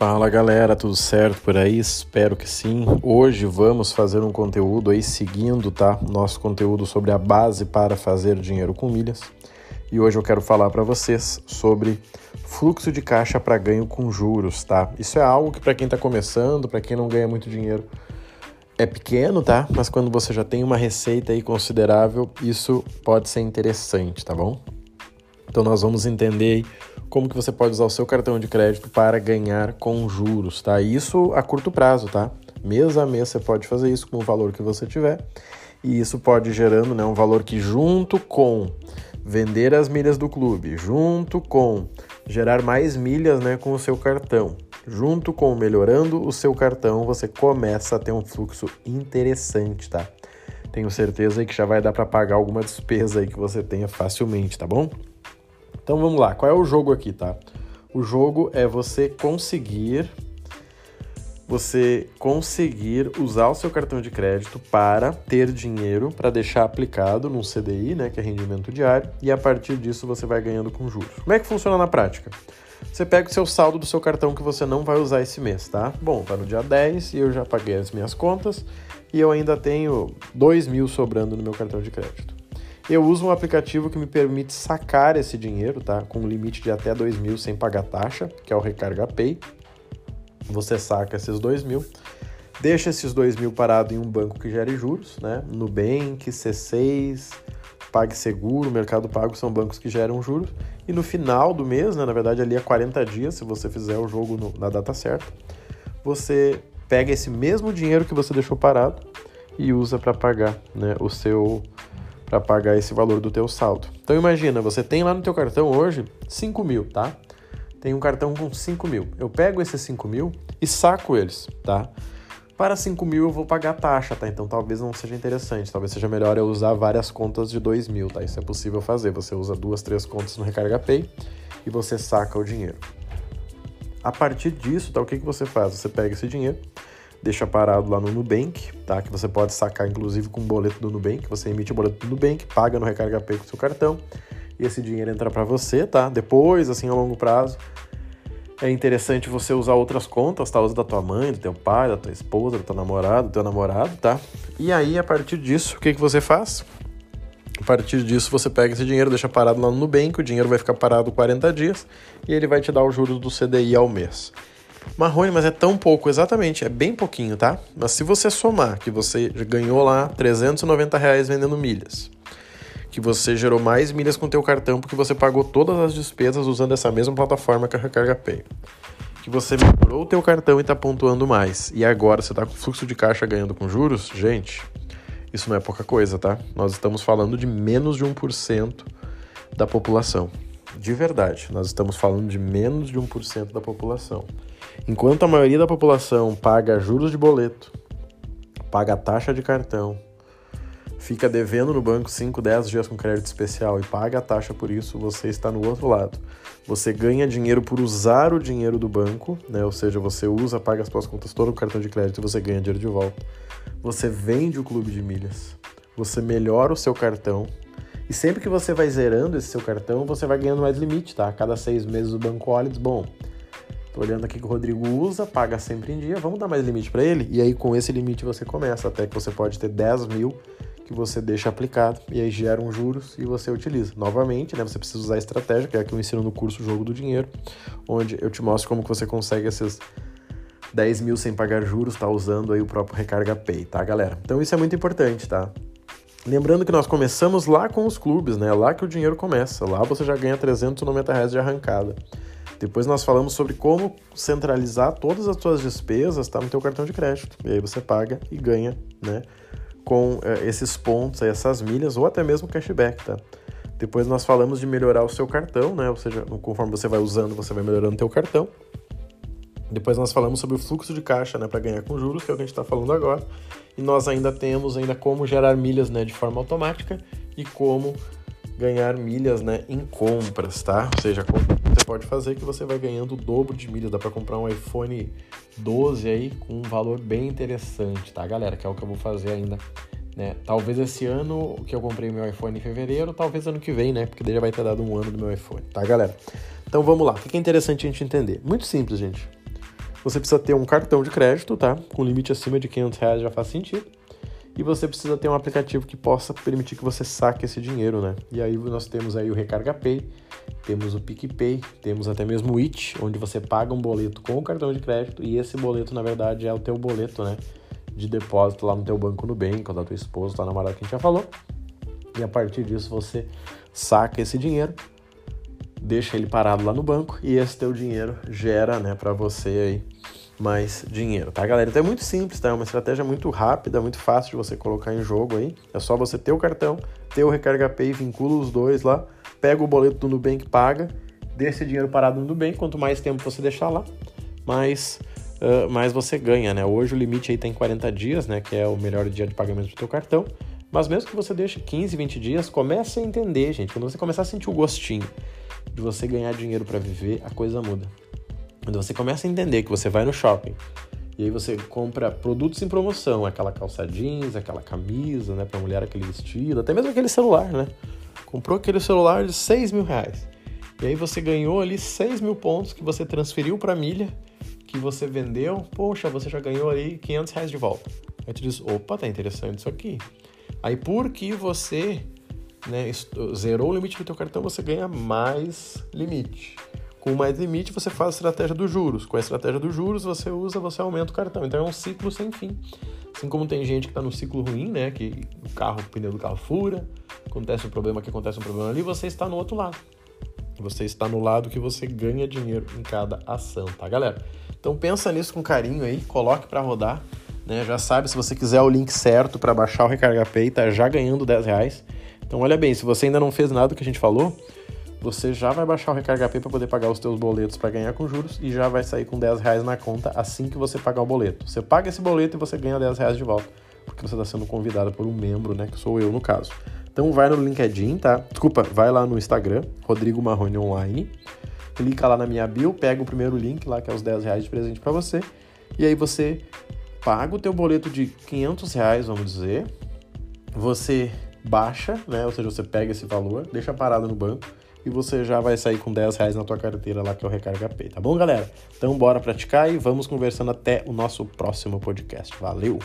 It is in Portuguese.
Fala galera, tudo certo por aí? Espero que sim. Hoje vamos fazer um conteúdo aí seguindo, tá? Nosso conteúdo sobre a base para fazer dinheiro com milhas. E hoje eu quero falar para vocês sobre fluxo de caixa para ganho com juros, tá? Isso é algo que para quem está começando, para quem não ganha muito dinheiro, é pequeno, tá? Mas quando você já tem uma receita aí considerável, isso pode ser interessante, tá bom? Então nós vamos entender aí como que você pode usar o seu cartão de crédito para ganhar com juros, tá? Isso a curto prazo, tá? Mês a mês você pode fazer isso com o valor que você tiver. E isso pode gerando né, um valor que junto com vender as milhas do clube, junto com gerar mais milhas né, com o seu cartão, junto com melhorando o seu cartão, você começa a ter um fluxo interessante, tá? Tenho certeza que já vai dar para pagar alguma despesa aí que você tenha facilmente, tá bom? Então vamos lá, qual é o jogo aqui, tá? O jogo é você conseguir você conseguir usar o seu cartão de crédito para ter dinheiro para deixar aplicado num CDI, né, que é rendimento diário, e a partir disso você vai ganhando com juros. Como é que funciona na prática? Você pega o seu saldo do seu cartão que você não vai usar esse mês, tá? Bom, tá no dia 10 e eu já paguei as minhas contas e eu ainda tenho 2 mil sobrando no meu cartão de crédito. Eu uso um aplicativo que me permite sacar esse dinheiro, tá? Com um limite de até 2 mil sem pagar taxa, que é o Recarga Pay. Você saca esses 2 mil, deixa esses 2 mil parado em um banco que gere juros, né? Nubank, C6, PagSeguro, Mercado Pago são bancos que geram juros. E no final do mês, né, na verdade ali é 40 dias, se você fizer o jogo no, na data certa, você pega esse mesmo dinheiro que você deixou parado e usa para pagar né, o seu para pagar esse valor do teu saldo. Então imagina, você tem lá no teu cartão hoje 5 mil, tá? Tem um cartão com 5 mil. Eu pego esses 5 mil e saco eles, tá? Para 5 mil eu vou pagar taxa, tá? Então talvez não seja interessante. Talvez seja melhor eu usar várias contas de 2 mil, tá? Isso é possível fazer. Você usa duas, três contas no Recarga Pay e você saca o dinheiro. A partir disso, tá? O que, que você faz? Você pega esse dinheiro, deixa parado lá no Nubank, tá? Que você pode sacar inclusive com o boleto do Nubank, você emite o boleto do Nubank, paga no Recarga Pay com o seu cartão e esse dinheiro entra para você, tá? Depois, assim, a longo prazo, é interessante você usar outras contas, tá? Usa da tua mãe, do teu pai, da tua esposa, do teu namorado, do teu namorado, tá? E aí, a partir disso, o que, que você faz? A partir disso, você pega esse dinheiro, deixa parado lá no Nubank, o dinheiro vai ficar parado 40 dias e ele vai te dar os juros do CDI ao mês. Marrone, mas é tão pouco, exatamente, é bem pouquinho, tá? Mas se você somar que você ganhou lá 390 reais vendendo milhas, que você gerou mais milhas com teu cartão porque você pagou todas as despesas usando essa mesma plataforma que a Recarga Pay, que você melhorou o teu cartão e está pontuando mais, e agora você está com fluxo de caixa ganhando com juros, gente, isso não é pouca coisa, tá? Nós estamos falando de menos de 1% da população. De verdade, nós estamos falando de menos de 1% da população. Enquanto a maioria da população paga juros de boleto, paga taxa de cartão, fica devendo no banco 5, 10 dias com crédito especial e paga a taxa por isso, você está no outro lado. Você ganha dinheiro por usar o dinheiro do banco, né? ou seja, você usa, paga as suas contas todo o cartão de crédito e você ganha dinheiro de volta. Você vende o clube de milhas, você melhora o seu cartão, e sempre que você vai zerando esse seu cartão, você vai ganhando mais limite, tá? A cada seis meses o banco olha e diz, bom, tô olhando aqui que o Rodrigo usa, paga sempre em dia, vamos dar mais limite para ele? E aí com esse limite você começa, até que você pode ter 10 mil que você deixa aplicado e aí gera um juros e você utiliza. Novamente, né, você precisa usar a estratégia, que é que eu ensino no curso Jogo do Dinheiro, onde eu te mostro como que você consegue esses 10 mil sem pagar juros, tá usando aí o próprio Recarga Pay, tá, galera? Então isso é muito importante, tá? Lembrando que nós começamos lá com os clubes, né? Lá que o dinheiro começa. Lá você já ganha 390 reais de arrancada. Depois nós falamos sobre como centralizar todas as suas despesas tá, no teu cartão de crédito. E aí você paga e ganha, né? Com é, esses pontos, essas milhas ou até mesmo cashback, tá? Depois nós falamos de melhorar o seu cartão, né? Ou seja, conforme você vai usando, você vai melhorando o teu cartão. Depois nós falamos sobre o fluxo de caixa, né, para ganhar com juros, que é o que a gente está falando agora. E nós ainda temos ainda como gerar milhas, né, de forma automática e como ganhar milhas, né, em compras, tá? Ou seja, pode fazer que você vai ganhando o dobro de milhas, dá para comprar um iPhone 12 aí com um valor bem interessante, tá, galera? Que é o que eu vou fazer ainda, né? Talvez esse ano que eu comprei meu iPhone em fevereiro, talvez ano que vem, né? Porque daí já vai ter dado um ano do meu iPhone, tá, galera? Então vamos lá. O que é interessante a gente entender? Muito simples, gente Você precisa ter um cartão de crédito, tá? Com limite acima de 500 reais já faz sentido. E você precisa ter um aplicativo que possa permitir que você saque esse dinheiro, né? E aí nós temos aí o Recarga Pay, temos o PicPay, temos até mesmo o It, onde você paga um boleto com o cartão de crédito e esse boleto, na verdade, é o teu boleto, né? De depósito lá no teu banco bem, ou da tua esposa, tá namorada que a gente já falou. E a partir disso você saca esse dinheiro deixa ele parado lá no banco e esse teu dinheiro gera, né, para você aí mais dinheiro, tá, galera? Então é muito simples, tá? É uma estratégia muito rápida, muito fácil de você colocar em jogo aí. É só você ter o cartão, ter o Recarga Pay, vincula os dois lá, pega o boleto do Nubank, paga, deixa dinheiro parado no Nubank, quanto mais tempo você deixar lá, mais, uh, mais você ganha, né? Hoje o limite aí tem 40 dias, né, que é o melhor dia de pagamento do teu cartão. Mas mesmo que você deixe 15, 20 dias, comece a entender, gente. Quando você começar a sentir o gostinho de você ganhar dinheiro para viver, a coisa muda. Quando você começa a entender que você vai no shopping e aí você compra produtos em promoção, aquela calça jeans, aquela camisa, né, pra mulher aquele vestido, até mesmo aquele celular, né? Comprou aquele celular de 6 mil reais. E aí você ganhou ali 6 mil pontos que você transferiu para milha, que você vendeu, poxa, você já ganhou aí 500 reais de volta. Aí tu diz, opa, tá interessante isso aqui. Aí porque você né, zerou o limite do teu cartão, você ganha mais limite. Com mais limite, você faz a estratégia dos juros. Com a estratégia dos juros, você usa, você aumenta o cartão. Então é um ciclo sem fim. Assim como tem gente que está no ciclo ruim, né? Que o carro, o pneu do carro fura, acontece um problema aqui, acontece um problema ali, você está no outro lado. Você está no lado que você ganha dinheiro em cada ação, tá, galera? Então pensa nisso com carinho aí, coloque para rodar. Né? Já sabe, se você quiser o link certo para baixar o Recarga Pay, tá já ganhando 10 reais. Então olha bem, se você ainda não fez nada do que a gente falou, você já vai baixar o Recarga Pay para poder pagar os teus boletos para ganhar com juros e já vai sair com 10 reais na conta assim que você pagar o boleto. Você paga esse boleto e você ganha 10 reais de volta, porque você está sendo convidado por um membro, né, que sou eu no caso. Então vai no LinkedIn, tá? Desculpa, vai lá no Instagram, Rodrigo Marrone Online, clica lá na minha bio, pega o primeiro link lá, que é os 10 reais de presente para você, e aí você paga o teu boleto de 500 reais, vamos dizer, você baixa, né? Ou seja, você pega esse valor, deixa parado no banco e você já vai sair com 10 reais na tua carteira lá que é o Recarga Pay, tá bom, galera? Então bora praticar e vamos conversando até o nosso próximo podcast. Valeu!